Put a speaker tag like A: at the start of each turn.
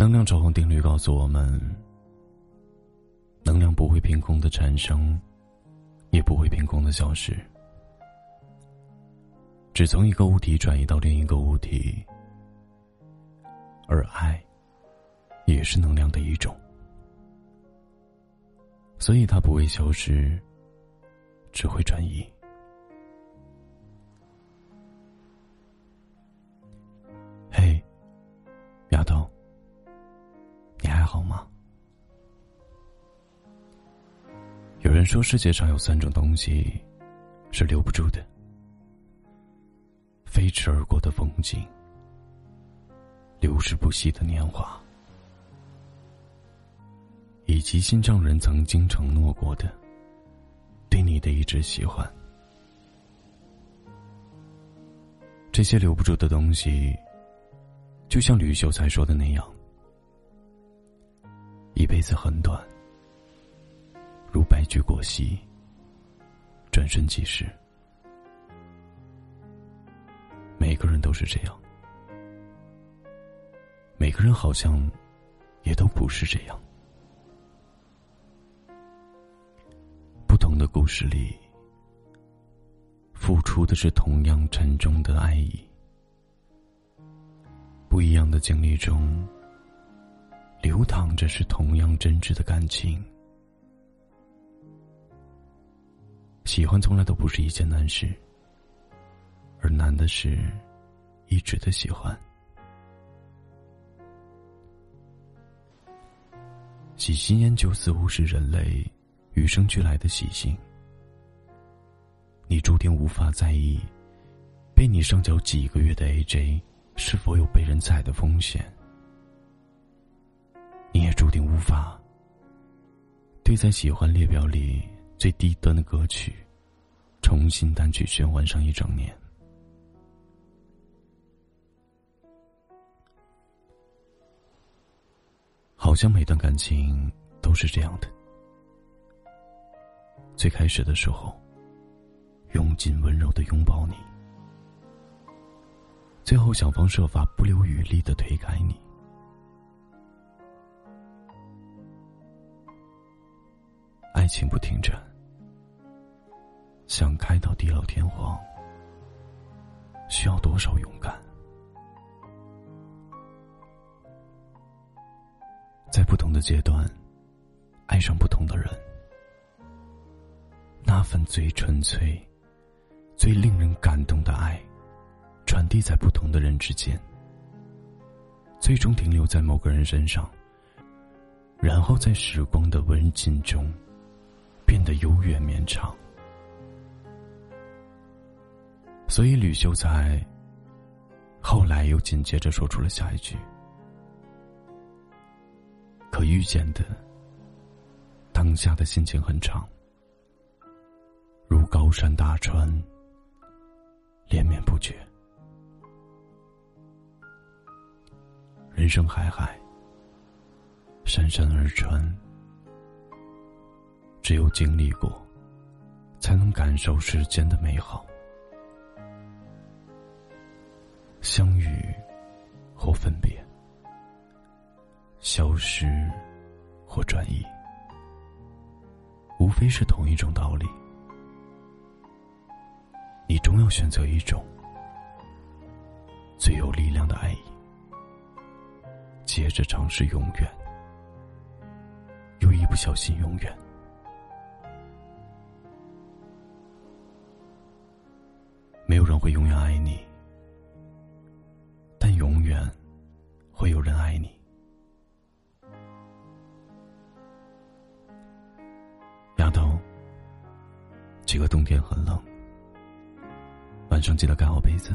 A: 能量守恒定律告诉我们：能量不会凭空的产生，也不会凭空的消失。只从一个物体转移到另一个物体，而爱也是能量的一种，所以它不会消失，只会转移。嘿，丫头，好吗？有人说，世界上有三种东西是留不住的。飞驰而过的风景，流逝不息的年华，以及心上人曾经承诺过的对你的一直喜欢。这些留不住的东西，就像吕秀才说的那样：一辈子很短，如白驹过隙，转瞬即逝。每个人都是这样，每个人好像也都不是这样。不同的故事里，付出的是同样沉重的爱意；不一样的经历中，流淌着是同样真挚的感情。喜欢从来都不是一件难事。而难的是，一直的喜欢。喜新厌旧似乎是人类与生俱来的习性。你注定无法在意，被你上交几个月的 AJ 是否有被人踩的风险。你也注定无法对在喜欢列表里最低端的歌曲，重新单曲循环上一整年。好像每段感情都是这样的。最开始的时候，用尽温柔的拥抱你，最后想方设法不留余力的推开你。爱情不停站，想开到地老天荒，需要多少勇敢？在不同的阶段，爱上不同的人，那份最纯粹、最令人感动的爱，传递在不同的人之间，最终停留在某个人身上，然后在时光的温浸中，变得悠远绵长。所以吕秀才后来又紧接着说出了下一句。可遇见的，当下的心情很长，如高山大川，连绵不绝。人生海海，山山而川，只有经历过，才能感受世间的美好。相遇，或分别。消失，或转移，无非是同一种道理。你终要选择一种最有力量的爱意，接着尝试永远，又一不小心永远。人会永远爱你，但永远会有人爱你。丫头这个冬天很冷，晚上记得盖好被子。